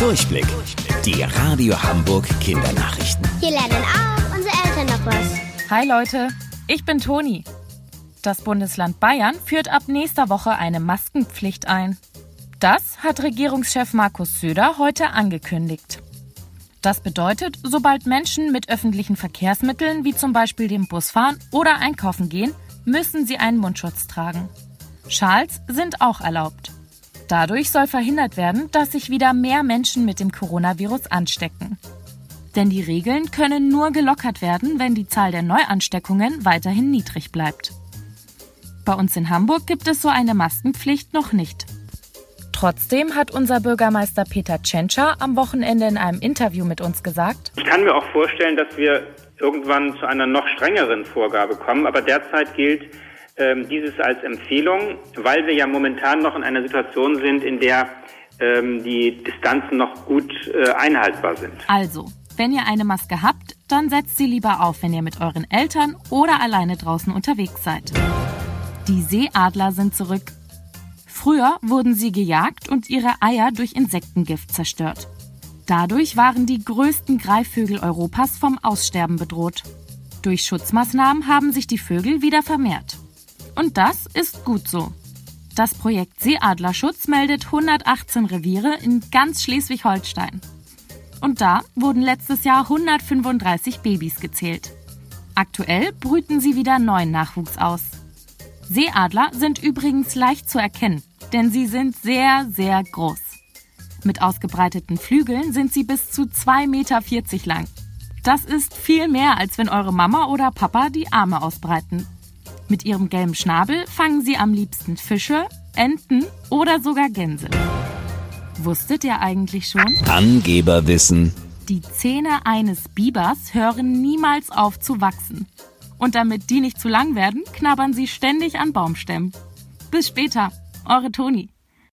Durchblick. Die Radio Hamburg Kindernachrichten. Hier lernen auch unsere Eltern noch was. Hi Leute, ich bin Toni. Das Bundesland Bayern führt ab nächster Woche eine Maskenpflicht ein. Das hat Regierungschef Markus Söder heute angekündigt. Das bedeutet, sobald Menschen mit öffentlichen Verkehrsmitteln wie zum Beispiel dem Bus fahren oder einkaufen gehen, müssen sie einen Mundschutz tragen. Schals sind auch erlaubt. Dadurch soll verhindert werden, dass sich wieder mehr Menschen mit dem Coronavirus anstecken. Denn die Regeln können nur gelockert werden, wenn die Zahl der Neuansteckungen weiterhin niedrig bleibt. Bei uns in Hamburg gibt es so eine Maskenpflicht noch nicht. Trotzdem hat unser Bürgermeister Peter Tschentscher am Wochenende in einem Interview mit uns gesagt, Ich kann mir auch vorstellen, dass wir irgendwann zu einer noch strengeren Vorgabe kommen, aber derzeit gilt ähm, dieses als Empfehlung, weil wir ja momentan noch in einer Situation sind, in der ähm, die Distanzen noch gut äh, einhaltbar sind. also, wenn ihr eine Maske habt, dann setzt sie lieber auf, wenn ihr mit euren Eltern oder alleine draußen unterwegs seid. Die Seeadler sind zurück. Früher wurden sie gejagt und ihre Eier durch Insektengift zerstört. Dadurch waren die größten Greifvögel Europas vom Aussterben bedroht. Durch Schutzmaßnahmen haben sich die Vögel wieder vermehrt. Und das ist gut so. Das Projekt Seeadlerschutz meldet 118 Reviere in ganz Schleswig-Holstein. Und da wurden letztes Jahr 135 Babys gezählt. Aktuell brüten sie wieder neuen Nachwuchs aus. Seeadler sind übrigens leicht zu erkennen, denn sie sind sehr, sehr groß. Mit ausgebreiteten Flügeln sind sie bis zu 2,40 Meter lang. Das ist viel mehr, als wenn eure Mama oder Papa die Arme ausbreiten. Mit ihrem gelben Schnabel fangen sie am liebsten Fische, Enten oder sogar Gänse. Wusstet ihr eigentlich schon? Angeberwissen. Die Zähne eines Bibers hören niemals auf zu wachsen. Und damit die nicht zu lang werden, knabbern sie ständig an Baumstämmen. Bis später, eure Toni.